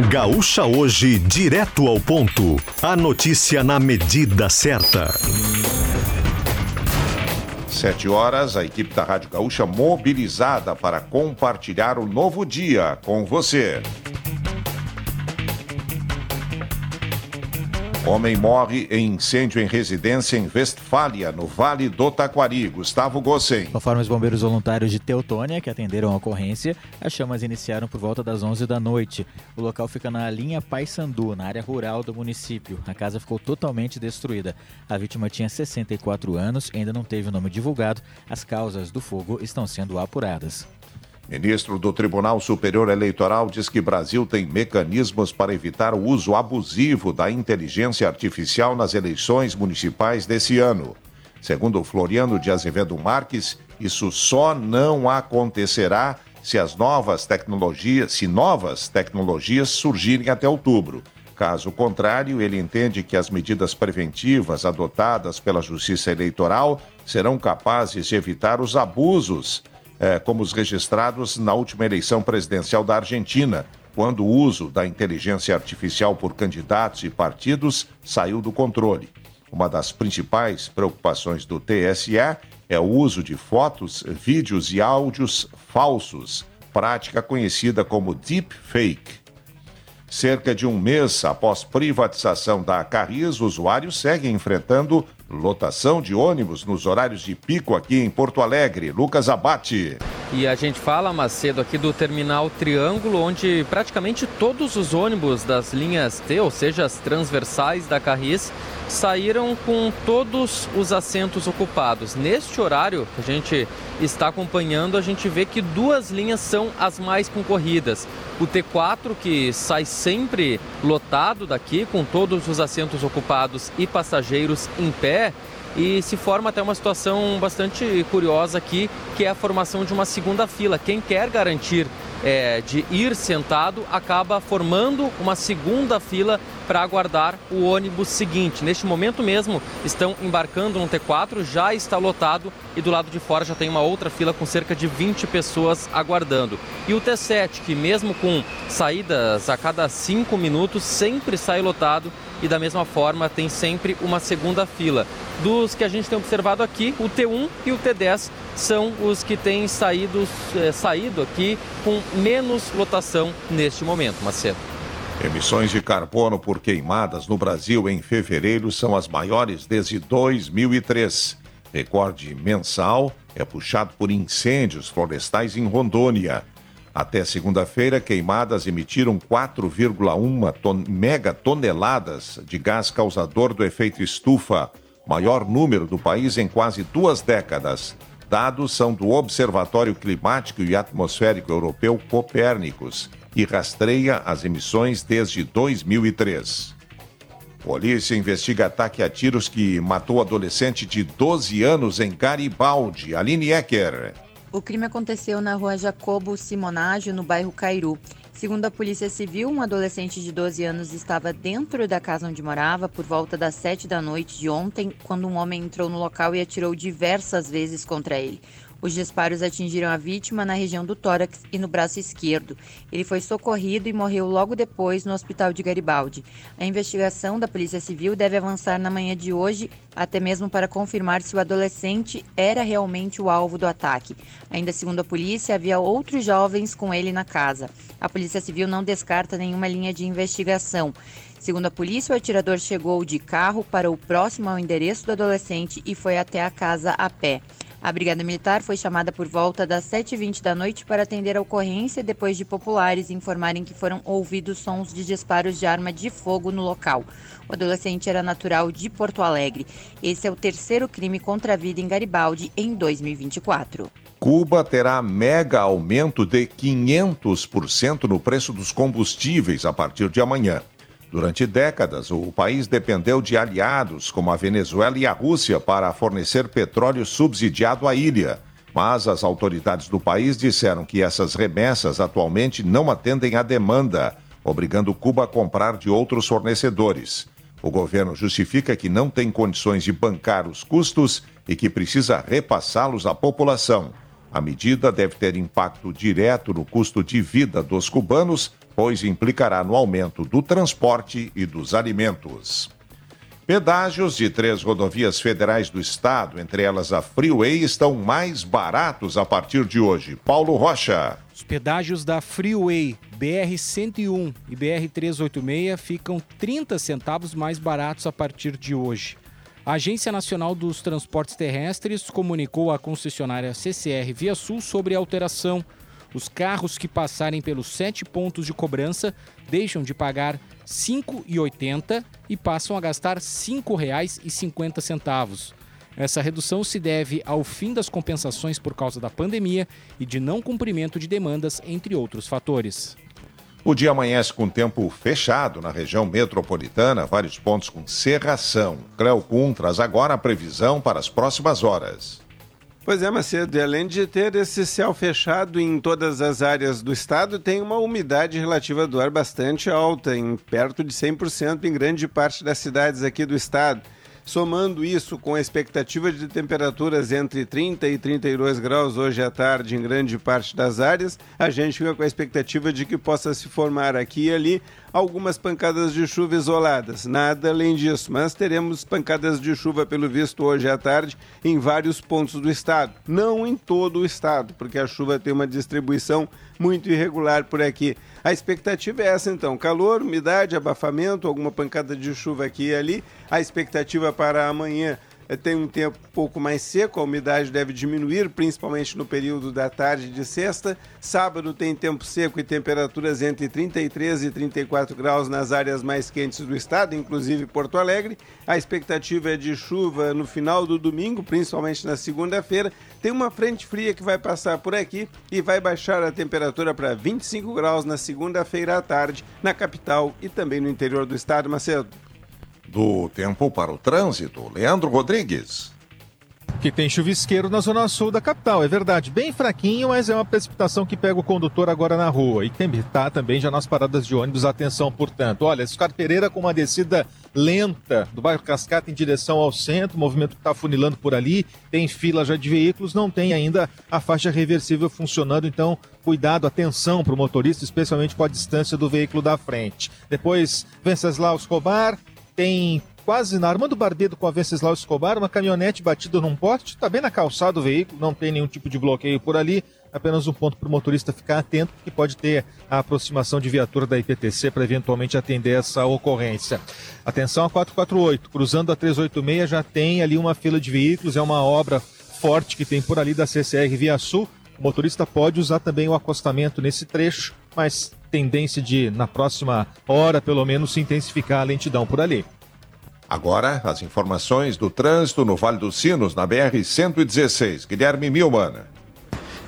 Gaúcha Hoje, direto ao ponto. A notícia na medida certa. Sete horas, a equipe da Rádio Gaúcha mobilizada para compartilhar o novo dia com você. Homem morre em incêndio em residência em Westfália, no Vale do Taquari. Gustavo Gossen. Conforme os bombeiros voluntários de Teutônia, que atenderam a ocorrência, as chamas iniciaram por volta das 11 da noite. O local fica na linha Paysandu, na área rural do município. A casa ficou totalmente destruída. A vítima tinha 64 anos ainda não teve o nome divulgado. As causas do fogo estão sendo apuradas. Ministro do Tribunal Superior Eleitoral diz que Brasil tem mecanismos para evitar o uso abusivo da inteligência artificial nas eleições municipais desse ano. Segundo Floriano de Azevedo Marques, isso só não acontecerá se as novas tecnologias, se novas tecnologias surgirem até outubro. Caso contrário, ele entende que as medidas preventivas adotadas pela Justiça Eleitoral serão capazes de evitar os abusos é, como os registrados na última eleição presidencial da Argentina, quando o uso da inteligência artificial por candidatos e partidos saiu do controle. Uma das principais preocupações do TSE é o uso de fotos, vídeos e áudios falsos, prática conhecida como deepfake. Cerca de um mês após privatização da Carris, usuários seguem enfrentando lotação de ônibus nos horários de pico aqui em Porto Alegre. Lucas Abate. E a gente fala, Macedo, aqui do terminal Triângulo, onde praticamente todos os ônibus das linhas T, ou seja, as transversais da Carris, saíram com todos os assentos ocupados. Neste horário que a gente está acompanhando, a gente vê que duas linhas são as mais concorridas. O T4, que sai sempre lotado daqui, com todos os assentos ocupados e passageiros em pé, e se forma até uma situação bastante curiosa aqui, que é a formação de uma segunda fila. Quem quer garantir é, de ir sentado acaba formando uma segunda fila para aguardar o ônibus seguinte. Neste momento mesmo, estão embarcando no T4, já está lotado e do lado de fora já tem uma outra fila com cerca de 20 pessoas aguardando. E o T7, que mesmo com saídas a cada 5 minutos, sempre sai lotado e da mesma forma tem sempre uma segunda fila. Dos que a gente tem observado aqui, o T1 e o T10 são os que têm saído, é, saído aqui com menos lotação neste momento, Macedo. Emissões de carbono por queimadas no Brasil em fevereiro são as maiores desde 2003. Recorde mensal é puxado por incêndios florestais em Rondônia. Até segunda-feira, queimadas emitiram 4,1 ton megatoneladas de gás causador do efeito estufa, maior número do país em quase duas décadas. Dados são do Observatório Climático e Atmosférico Europeu Copérnicos e rastreia as emissões desde 2003. Polícia investiga ataque a tiros que matou adolescente de 12 anos em Garibaldi. Aline Ecker. O crime aconteceu na rua Jacobo Simonágio, no bairro Cairu. Segundo a Polícia Civil, um adolescente de 12 anos estava dentro da casa onde morava por volta das 7 da noite de ontem, quando um homem entrou no local e atirou diversas vezes contra ele. Os disparos atingiram a vítima na região do tórax e no braço esquerdo. Ele foi socorrido e morreu logo depois no hospital de Garibaldi. A investigação da Polícia Civil deve avançar na manhã de hoje, até mesmo para confirmar se o adolescente era realmente o alvo do ataque. Ainda segundo a polícia, havia outros jovens com ele na casa. A Polícia Civil não descarta nenhuma linha de investigação. Segundo a polícia, o atirador chegou de carro para o próximo ao endereço do adolescente e foi até a casa a pé. A Brigada Militar foi chamada por volta das 7h20 da noite para atender a ocorrência depois de populares informarem que foram ouvidos sons de disparos de arma de fogo no local. O adolescente era natural de Porto Alegre. Esse é o terceiro crime contra a vida em Garibaldi em 2024. Cuba terá mega aumento de 500% no preço dos combustíveis a partir de amanhã. Durante décadas, o país dependeu de aliados como a Venezuela e a Rússia para fornecer petróleo subsidiado à ilha. Mas as autoridades do país disseram que essas remessas atualmente não atendem à demanda, obrigando Cuba a comprar de outros fornecedores. O governo justifica que não tem condições de bancar os custos e que precisa repassá-los à população. A medida deve ter impacto direto no custo de vida dos cubanos, pois implicará no aumento do transporte e dos alimentos. Pedágios de três rodovias federais do estado, entre elas a Freeway, estão mais baratos a partir de hoje. Paulo Rocha. Os pedágios da Freeway BR-101 e BR-386 ficam 30 centavos mais baratos a partir de hoje. A Agência Nacional dos Transportes Terrestres comunicou à concessionária CCR Via Sul sobre a alteração. Os carros que passarem pelos sete pontos de cobrança deixam de pagar R$ 5,80 e passam a gastar R$ 5,50. Essa redução se deve ao fim das compensações por causa da pandemia e de não cumprimento de demandas, entre outros fatores. O dia amanhece com tempo fechado na região metropolitana, vários pontos com cerração. Cleocum traz agora a previsão para as próximas horas. Pois é, Macedo, e além de ter esse céu fechado em todas as áreas do estado, tem uma umidade relativa do ar bastante alta, em perto de 100% em grande parte das cidades aqui do estado. Somando isso com a expectativa de temperaturas entre 30 e 32 graus hoje à tarde em grande parte das áreas, a gente fica com a expectativa de que possa se formar aqui e ali algumas pancadas de chuva isoladas. Nada além disso, mas teremos pancadas de chuva, pelo visto, hoje à tarde em vários pontos do estado. Não em todo o estado, porque a chuva tem uma distribuição muito irregular por aqui. A expectativa é essa então: calor, umidade, abafamento, alguma pancada de chuva aqui e ali. A expectativa para amanhã tem um tempo um pouco mais seco, a umidade deve diminuir, principalmente no período da tarde de sexta. Sábado tem tempo seco e temperaturas entre 33 e 34 graus nas áreas mais quentes do estado, inclusive Porto Alegre. A expectativa é de chuva no final do domingo, principalmente na segunda-feira. Tem uma frente fria que vai passar por aqui e vai baixar a temperatura para 25 graus na segunda-feira à tarde, na capital e também no interior do estado, Macedo do tempo para o trânsito. Leandro Rodrigues. Que tem chuvisqueiro na zona sul da capital, é verdade. Bem fraquinho, mas é uma precipitação que pega o condutor agora na rua. E tem tá também já nas paradas de ônibus, atenção, portanto. Olha, Escar Pereira com uma descida lenta do bairro Cascata em direção ao centro, o movimento está funilando por ali, tem fila já de veículos, não tem ainda a faixa reversível funcionando, então cuidado, atenção para o motorista, especialmente com a distância do veículo da frente. Depois, Venceslau Escobar, tem quase na Armando Barbedo com a Venceslau Escobar, uma caminhonete batida num poste, está bem na calçada do veículo, não tem nenhum tipo de bloqueio por ali, apenas um ponto para o motorista ficar atento, que pode ter a aproximação de viatura da IPTC para eventualmente atender essa ocorrência. Atenção a 448, cruzando a 386 já tem ali uma fila de veículos, é uma obra forte que tem por ali da CCR Via Sul, o motorista pode usar também o acostamento nesse trecho, mas tendência de, na próxima hora, pelo menos, se intensificar a lentidão por ali. Agora, as informações do trânsito no Vale dos Sinos, na BR-116. Guilherme Milman.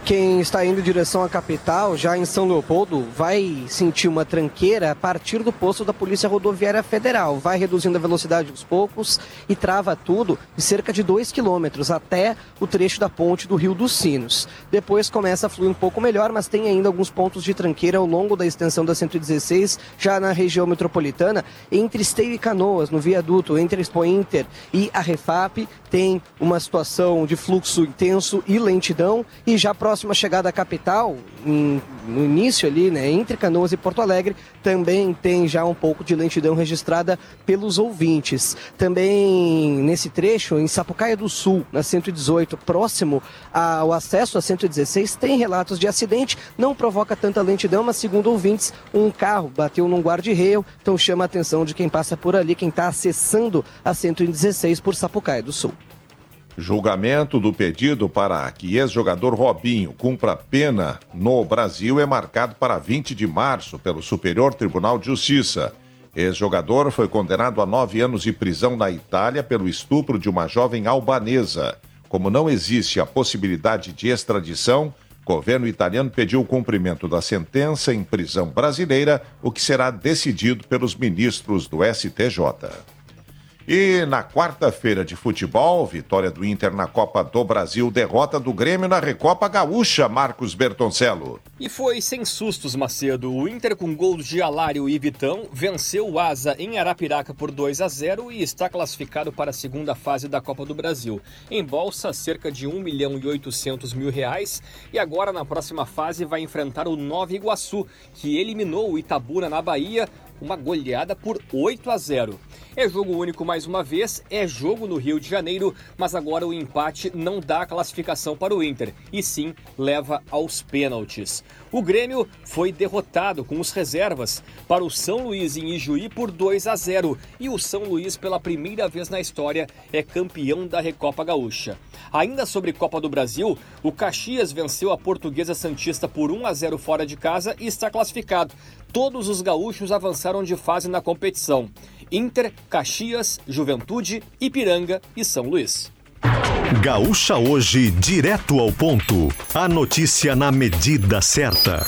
Quem está indo em direção à capital, já em São Leopoldo, vai sentir uma tranqueira a partir do posto da Polícia Rodoviária Federal. Vai reduzindo a velocidade aos poucos e trava tudo de cerca de 2 quilômetros até o trecho da ponte do Rio dos Sinos. Depois começa a fluir um pouco melhor, mas tem ainda alguns pontos de tranqueira ao longo da extensão da 116, já na região metropolitana, entre Esteio e Canoas, no viaduto entre Expo Inter e a Refap, tem uma situação de fluxo intenso e lentidão e já próximo próxima chegada à capital, em, no início ali, né, entre Canoas e Porto Alegre, também tem já um pouco de lentidão registrada pelos ouvintes. Também nesse trecho, em Sapucaia do Sul, na 118, próximo ao acesso a 116, tem relatos de acidente, não provoca tanta lentidão, mas segundo ouvintes, um carro bateu num guarda-reio, então chama a atenção de quem passa por ali, quem está acessando a 116 por Sapucaia do Sul. Julgamento do pedido para que ex-jogador Robinho cumpra pena no Brasil é marcado para 20 de março pelo Superior Tribunal de Justiça. Ex-jogador foi condenado a nove anos de prisão na Itália pelo estupro de uma jovem albanesa. Como não existe a possibilidade de extradição, o governo italiano pediu o cumprimento da sentença em prisão brasileira, o que será decidido pelos ministros do STJ. E na quarta-feira de futebol, vitória do Inter na Copa do Brasil, derrota do Grêmio na Recopa Gaúcha, Marcos Bertoncello. E foi sem sustos, Macedo. O Inter, com gols de Alário e Vitão, venceu o Asa em Arapiraca por 2 a 0 e está classificado para a segunda fase da Copa do Brasil. Em bolsa, cerca de 1 milhão e 800 mil reais. E agora, na próxima fase, vai enfrentar o Nova Iguaçu, que eliminou o Itabuna na Bahia uma goleada por 8 a 0. É jogo único mais uma vez, é jogo no Rio de Janeiro, mas agora o empate não dá a classificação para o Inter, e sim leva aos pênaltis. O Grêmio foi derrotado com os reservas para o São Luís em Ijuí por 2 a 0 e o São Luís pela primeira vez na história é campeão da Recopa Gaúcha. Ainda sobre Copa do Brasil, o Caxias venceu a Portuguesa Santista por 1 a 0 fora de casa e está classificado. Todos os gaúchos avançaram de fase na competição. Inter, Caxias, Juventude, Ipiranga e São Luís. Gaúcha hoje, direto ao ponto. A notícia na medida certa.